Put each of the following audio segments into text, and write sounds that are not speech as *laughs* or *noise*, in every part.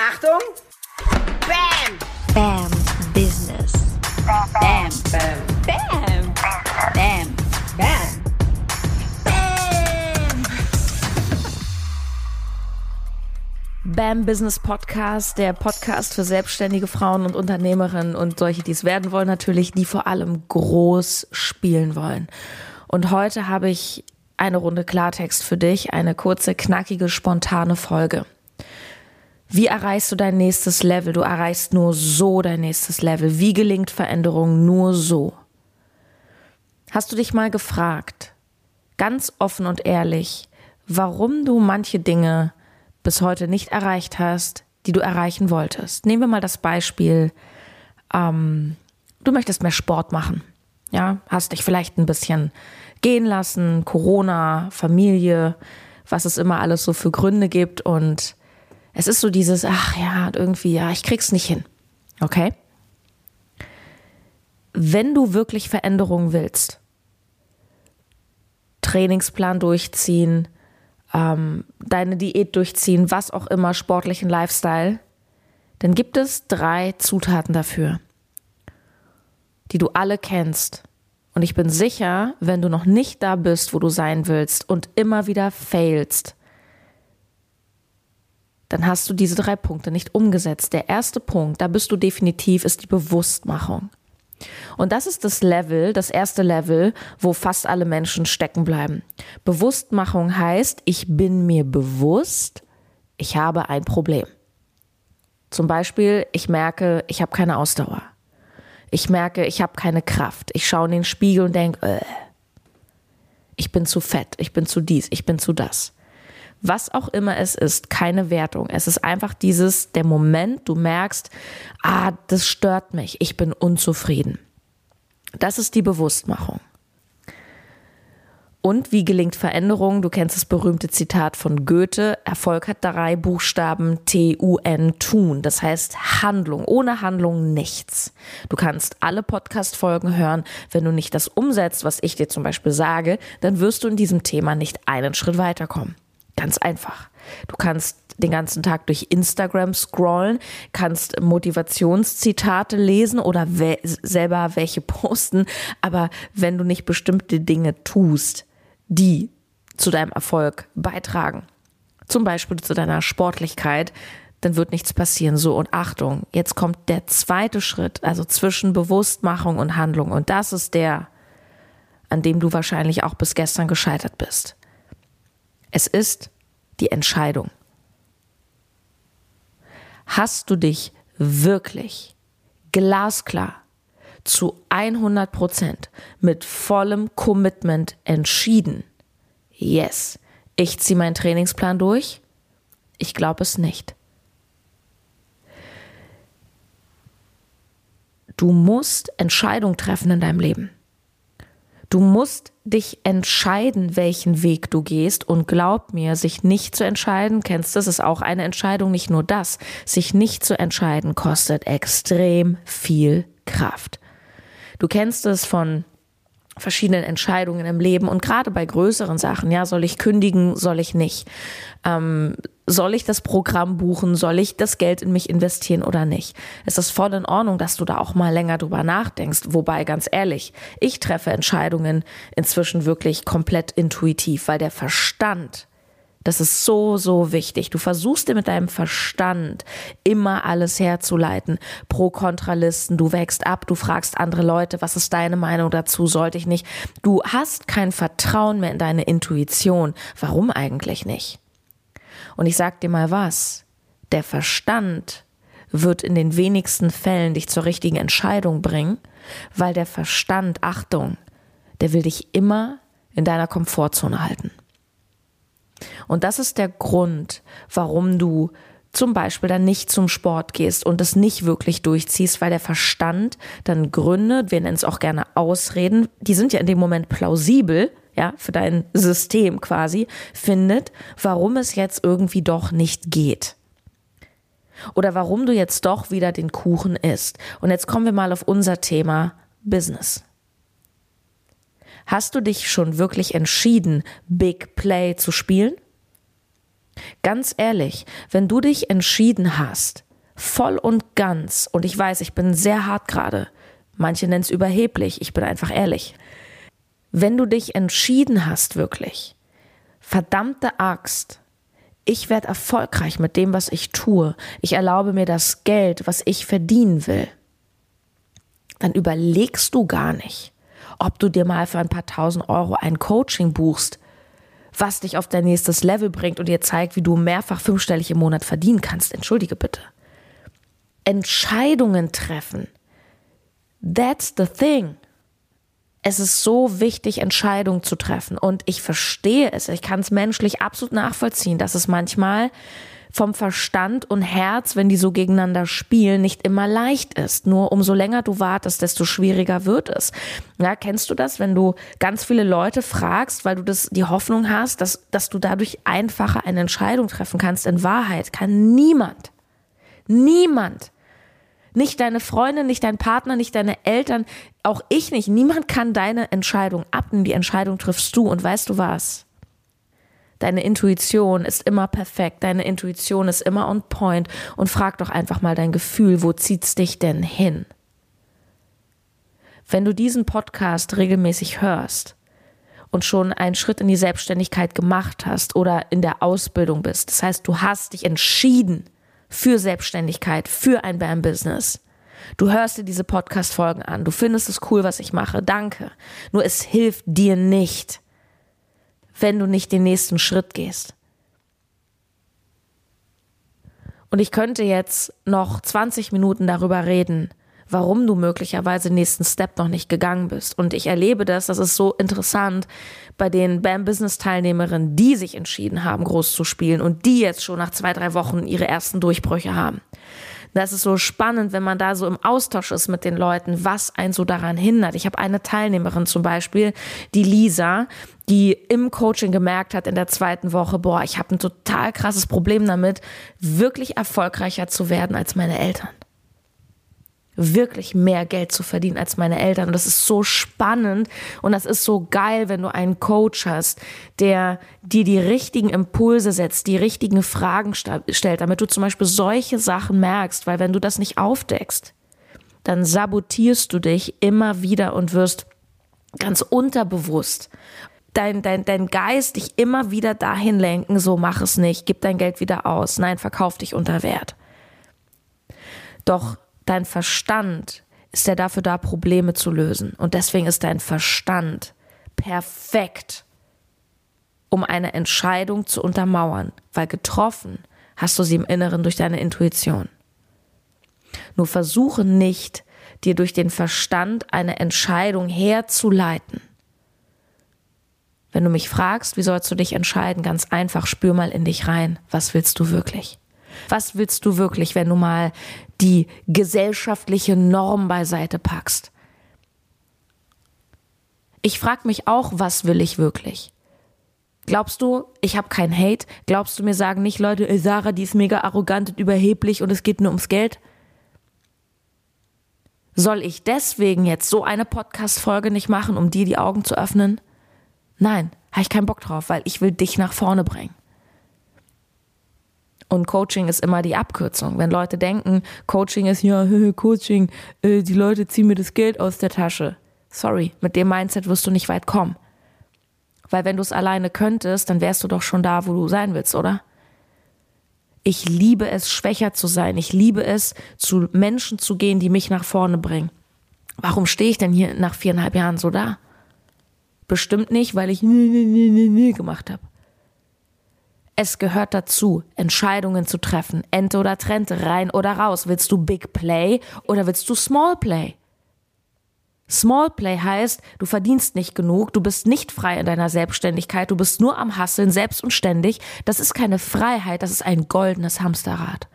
Achtung! Bam! Bam Business. Bam! Bam! Bam. Bam. Bam! BAM Business Podcast, der Podcast für selbstständige Frauen und Unternehmerinnen und solche, die es werden wollen, natürlich, die vor allem groß spielen wollen. Und heute habe ich eine Runde Klartext für dich, eine kurze, knackige, spontane Folge. Wie erreichst du dein nächstes Level? Du erreichst nur so dein nächstes Level. Wie gelingt Veränderung nur so? Hast du dich mal gefragt, ganz offen und ehrlich, warum du manche Dinge bis heute nicht erreicht hast, die du erreichen wolltest? Nehmen wir mal das Beispiel, ähm, du möchtest mehr Sport machen. Ja, hast dich vielleicht ein bisschen gehen lassen, Corona, Familie, was es immer alles so für Gründe gibt und es ist so dieses, ach ja, irgendwie, ja, ich krieg's nicht hin. Okay? Wenn du wirklich Veränderungen willst, Trainingsplan durchziehen, ähm, deine Diät durchziehen, was auch immer, sportlichen Lifestyle, dann gibt es drei Zutaten dafür, die du alle kennst. Und ich bin sicher, wenn du noch nicht da bist, wo du sein willst und immer wieder failst, dann hast du diese drei Punkte nicht umgesetzt. Der erste Punkt, da bist du definitiv, ist die Bewusstmachung. Und das ist das Level, das erste Level, wo fast alle Menschen stecken bleiben. Bewusstmachung heißt, ich bin mir bewusst, ich habe ein Problem. Zum Beispiel, ich merke, ich habe keine Ausdauer. Ich merke, ich habe keine Kraft. Ich schaue in den Spiegel und denke, äh, ich bin zu fett, ich bin zu dies, ich bin zu das was auch immer es ist, keine Wertung. Es ist einfach dieses, der Moment, du merkst, ah, das stört mich, ich bin unzufrieden. Das ist die Bewusstmachung. Und wie gelingt Veränderung? Du kennst das berühmte Zitat von Goethe. Erfolg hat drei Buchstaben T-U-N, tun. Das heißt Handlung. Ohne Handlung nichts. Du kannst alle Podcast-Folgen hören. Wenn du nicht das umsetzt, was ich dir zum Beispiel sage, dann wirst du in diesem Thema nicht einen Schritt weiterkommen. Ganz einfach. Du kannst den ganzen Tag durch Instagram scrollen, kannst Motivationszitate lesen oder we selber welche posten, aber wenn du nicht bestimmte Dinge tust, die zu deinem Erfolg beitragen, zum Beispiel zu deiner Sportlichkeit, dann wird nichts passieren. So, und Achtung, jetzt kommt der zweite Schritt, also zwischen Bewusstmachung und Handlung. Und das ist der, an dem du wahrscheinlich auch bis gestern gescheitert bist. Es ist die Entscheidung. Hast du dich wirklich glasklar zu 100 Prozent mit vollem Commitment entschieden? Yes, ich ziehe meinen Trainingsplan durch? Ich glaube es nicht. Du musst Entscheidungen treffen in deinem Leben. Du musst dich entscheiden, welchen Weg du gehst. Und glaub mir, sich nicht zu entscheiden, kennst du, es ist auch eine Entscheidung, nicht nur das. Sich nicht zu entscheiden kostet extrem viel Kraft. Du kennst es von verschiedenen Entscheidungen im Leben und gerade bei größeren Sachen, ja, soll ich kündigen, soll ich nicht? Ähm, soll ich das Programm buchen? Soll ich das Geld in mich investieren oder nicht? Es ist voll in Ordnung, dass du da auch mal länger drüber nachdenkst. Wobei, ganz ehrlich, ich treffe Entscheidungen inzwischen wirklich komplett intuitiv, weil der Verstand das ist so, so wichtig. Du versuchst dir mit deinem Verstand immer alles herzuleiten. Pro-Kontralisten, du wächst ab, du fragst andere Leute, was ist deine Meinung dazu, sollte ich nicht. Du hast kein Vertrauen mehr in deine Intuition. Warum eigentlich nicht? Und ich sag dir mal was. Der Verstand wird in den wenigsten Fällen dich zur richtigen Entscheidung bringen, weil der Verstand, Achtung, der will dich immer in deiner Komfortzone halten. Und das ist der Grund, warum du zum Beispiel dann nicht zum Sport gehst und es nicht wirklich durchziehst, weil der Verstand dann gründet, wir nennen es auch gerne Ausreden, die sind ja in dem Moment plausibel, ja, für dein System quasi, findet, warum es jetzt irgendwie doch nicht geht. Oder warum du jetzt doch wieder den Kuchen isst. Und jetzt kommen wir mal auf unser Thema Business. Hast du dich schon wirklich entschieden, Big Play zu spielen? Ganz ehrlich, wenn du dich entschieden hast, voll und ganz, und ich weiß, ich bin sehr hart gerade, manche nennen es überheblich, ich bin einfach ehrlich, wenn du dich entschieden hast wirklich, verdammte Axt, ich werde erfolgreich mit dem, was ich tue, ich erlaube mir das Geld, was ich verdienen will, dann überlegst du gar nicht, ob du dir mal für ein paar tausend Euro ein Coaching buchst, was dich auf dein nächstes Level bringt und dir zeigt, wie du mehrfach fünfstellig im Monat verdienen kannst. Entschuldige bitte. Entscheidungen treffen. That's the thing. Es ist so wichtig, Entscheidungen zu treffen. Und ich verstehe es. Ich kann es menschlich absolut nachvollziehen, dass es manchmal vom Verstand und Herz, wenn die so gegeneinander spielen, nicht immer leicht ist. Nur umso länger du wartest, desto schwieriger wird es. Ja, kennst du das, wenn du ganz viele Leute fragst, weil du das, die Hoffnung hast, dass, dass du dadurch einfacher eine Entscheidung treffen kannst? In Wahrheit kann niemand, niemand nicht deine Freundin, nicht dein Partner, nicht deine Eltern, auch ich nicht. Niemand kann deine Entscheidung abnehmen. Die Entscheidung triffst du. Und weißt du was? Deine Intuition ist immer perfekt, deine Intuition ist immer on point und frag doch einfach mal dein Gefühl, wo zieht's dich denn hin? Wenn du diesen Podcast regelmäßig hörst und schon einen Schritt in die Selbstständigkeit gemacht hast oder in der Ausbildung bist, das heißt, du hast dich entschieden für Selbstständigkeit, für ein BAM-Business. Du hörst dir diese Podcast-Folgen an, du findest es cool, was ich mache, danke. Nur es hilft dir nicht wenn du nicht den nächsten Schritt gehst. Und ich könnte jetzt noch 20 Minuten darüber reden, warum du möglicherweise den nächsten Step noch nicht gegangen bist. Und ich erlebe das, das ist so interessant bei den BAM Business Teilnehmerinnen, die sich entschieden haben, groß zu spielen und die jetzt schon nach zwei, drei Wochen ihre ersten Durchbrüche haben. Das ist so spannend, wenn man da so im Austausch ist mit den Leuten, was einen so daran hindert. Ich habe eine Teilnehmerin zum Beispiel, die Lisa, die im Coaching gemerkt hat in der zweiten Woche, boah, ich habe ein total krasses Problem damit, wirklich erfolgreicher zu werden als meine Eltern wirklich mehr Geld zu verdienen als meine Eltern. Und das ist so spannend und das ist so geil, wenn du einen Coach hast, der dir die richtigen Impulse setzt, die richtigen Fragen stellt, damit du zum Beispiel solche Sachen merkst, weil wenn du das nicht aufdeckst, dann sabotierst du dich immer wieder und wirst ganz unterbewusst dein, dein, dein Geist dich immer wieder dahin lenken, so mach es nicht, gib dein Geld wieder aus, nein, verkauf dich unter Wert. Doch Dein Verstand ist ja dafür da, Probleme zu lösen. Und deswegen ist dein Verstand perfekt, um eine Entscheidung zu untermauern, weil getroffen hast du sie im Inneren durch deine Intuition. Nur versuche nicht, dir durch den Verstand eine Entscheidung herzuleiten. Wenn du mich fragst, wie sollst du dich entscheiden, ganz einfach, spür mal in dich rein, was willst du wirklich? Was willst du wirklich, wenn du mal die gesellschaftliche Norm beiseite packst? Ich frage mich auch, was will ich wirklich? Glaubst du, ich habe keinen Hate? Glaubst du, mir sagen nicht Leute, Sarah, die ist mega arrogant und überheblich und es geht nur ums Geld? Soll ich deswegen jetzt so eine Podcast-Folge nicht machen, um dir die Augen zu öffnen? Nein, habe ich keinen Bock drauf, weil ich will dich nach vorne bringen. Und Coaching ist immer die Abkürzung. Wenn Leute denken, Coaching ist ja *laughs* Coaching, äh, die Leute ziehen mir das Geld aus der Tasche. Sorry, mit dem Mindset wirst du nicht weit kommen. Weil wenn du es alleine könntest, dann wärst du doch schon da, wo du sein willst, oder? Ich liebe es, schwächer zu sein. Ich liebe es, zu Menschen zu gehen, die mich nach vorne bringen. Warum stehe ich denn hier nach viereinhalb Jahren so da? Bestimmt nicht, weil ich *laughs* gemacht habe. Es gehört dazu, Entscheidungen zu treffen. Ente oder Trente, rein oder raus. Willst du Big Play oder willst du Small Play? Small Play heißt, du verdienst nicht genug, du bist nicht frei in deiner Selbstständigkeit, du bist nur am Hasseln, selbst und ständig. Das ist keine Freiheit, das ist ein goldenes Hamsterrad.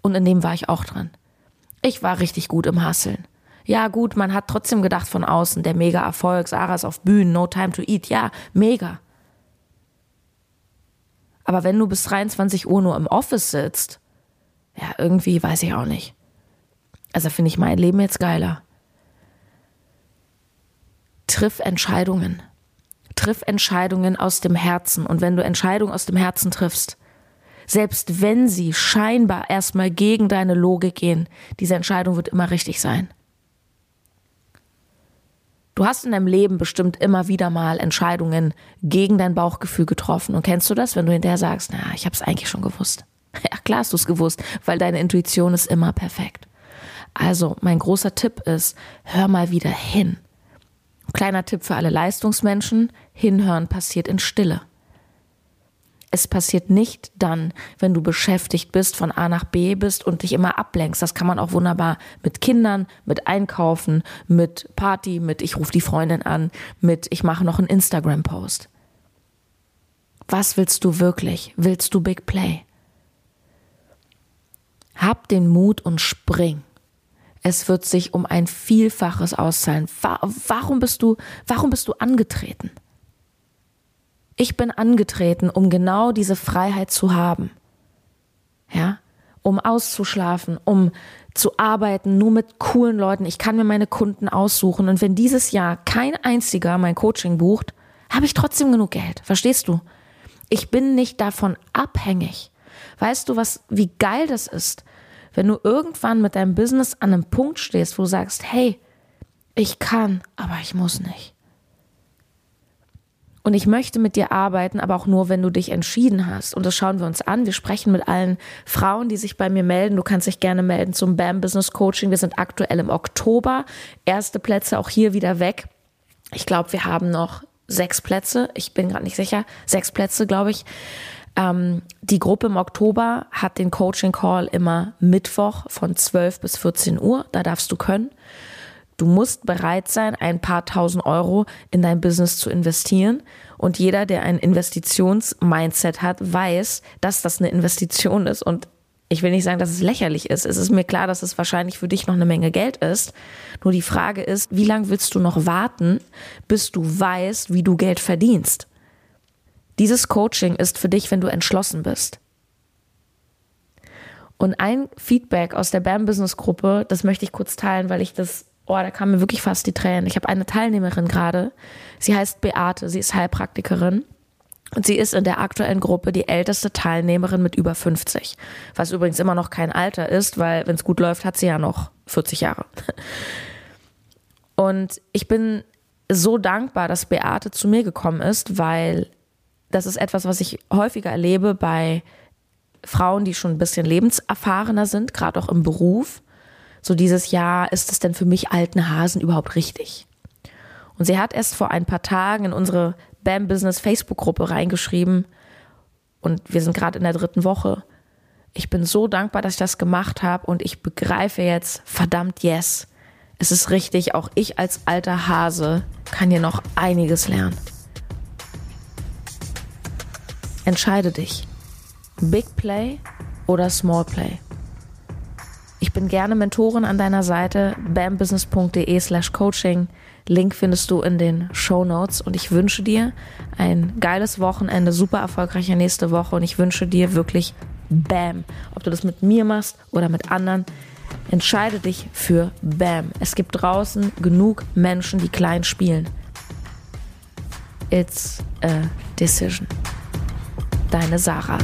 Und in dem war ich auch dran. Ich war richtig gut im Hasseln. Ja, gut, man hat trotzdem gedacht von außen, der mega Erfolg, Sarah ist auf Bühnen, no time to eat. Ja, mega. Aber wenn du bis 23 Uhr nur im Office sitzt, ja, irgendwie weiß ich auch nicht. Also finde ich mein Leben jetzt geiler. Triff Entscheidungen. Triff Entscheidungen aus dem Herzen. Und wenn du Entscheidungen aus dem Herzen triffst, Selbst wenn sie scheinbar erstmal gegen deine Logik gehen, diese Entscheidung wird immer richtig sein. Du hast in deinem Leben bestimmt immer wieder mal Entscheidungen gegen dein Bauchgefühl getroffen. Und kennst du das, wenn du hinterher sagst, na, ich habe es eigentlich schon gewusst. *laughs* Ja, klar hast du es gewusst, weil deine Intuition ist immer perfekt. Also, mein großer Tipp ist, hör mal wieder hin. Kleiner Tipp für alle Leistungsmenschen, hinhören passiert in Stille. Es passiert nicht dann, wenn du beschäftigt bist, von A nach B bist und dich immer ablenkst. Das kann man auch wunderbar mit Kindern, mit Einkaufen, mit Party, mit ich rufe die Freundin an, mit ich mache noch einen Instagram-Post. Was willst du wirklich? Willst du Big Play? Hab den Mut und spring. Es wird sich um ein Vielfaches auszahlen. Warum bist du, warum bist du angetreten? Ich bin angetreten, um genau diese Freiheit zu haben. Ja, um auszuschlafen, um zu arbeiten, nur mit coolen Leuten. Ich kann mir meine Kunden aussuchen. Und wenn dieses Jahr kein einziger mein Coaching bucht, habe ich trotzdem genug Geld. Verstehst du? Ich bin nicht davon abhängig. Weißt du, was, wie geil das ist, wenn du irgendwann mit deinem Business an einem Punkt stehst, wo du sagst, hey, ich kann, aber ich muss nicht. Und ich möchte mit dir arbeiten, aber auch nur, wenn du dich entschieden hast. Und das schauen wir uns an. Wir sprechen mit allen Frauen, die sich bei mir melden. Du kannst dich gerne melden zum BAM Business Coaching. Wir sind aktuell im Oktober. Erste Plätze auch hier wieder weg. Ich glaube, wir haben noch sechs Plätze. Ich bin gerade nicht sicher. Sechs Plätze, glaube ich. Ähm, die Gruppe im Oktober hat den Coaching Call immer Mittwoch von 12 bis 14 Uhr. Da darfst du können. Du musst bereit sein, ein paar tausend Euro in dein Business zu investieren. Und jeder, der ein Investitions-Mindset hat, weiß, dass das eine Investition ist. Und ich will nicht sagen, dass es lächerlich ist. Es ist mir klar, dass es wahrscheinlich für dich noch eine Menge Geld ist. Nur die Frage ist, wie lange willst du noch warten, bis du weißt, wie du Geld verdienst? Dieses Coaching ist für dich, wenn du entschlossen bist. Und ein Feedback aus der BAM Business Gruppe, das möchte ich kurz teilen, weil ich das oh, da kamen mir wirklich fast die Tränen. Ich habe eine Teilnehmerin gerade, sie heißt Beate, sie ist Heilpraktikerin. Und sie ist in der aktuellen Gruppe die älteste Teilnehmerin mit über 50. Was übrigens immer noch kein Alter ist, weil wenn es gut läuft, hat sie ja noch 40 Jahre. Und ich bin so dankbar, dass Beate zu mir gekommen ist, weil das ist etwas, was ich häufiger erlebe bei Frauen, die schon ein bisschen lebenserfahrener sind, gerade auch im Beruf so dieses Jahr, ist es denn für mich alten Hasen überhaupt richtig? Und sie hat erst vor ein paar Tagen in unsere BAM Business Facebook-Gruppe reingeschrieben und wir sind gerade in der dritten Woche. Ich bin so dankbar, dass ich das gemacht habe und ich begreife jetzt, verdammt, yes, es ist richtig, auch ich als alter Hase kann hier noch einiges lernen. Entscheide dich. Big Play oder Small Play. Ich bin gerne Mentorin an deiner Seite, bambusiness.de slash coaching. Link findest du in den Show Notes und ich wünsche dir ein geiles Wochenende, super erfolgreiche nächste Woche und ich wünsche dir wirklich Bam. Ob du das mit mir machst oder mit anderen, entscheide dich für Bam. Es gibt draußen genug Menschen, die klein spielen. It's a decision. Deine Sarah.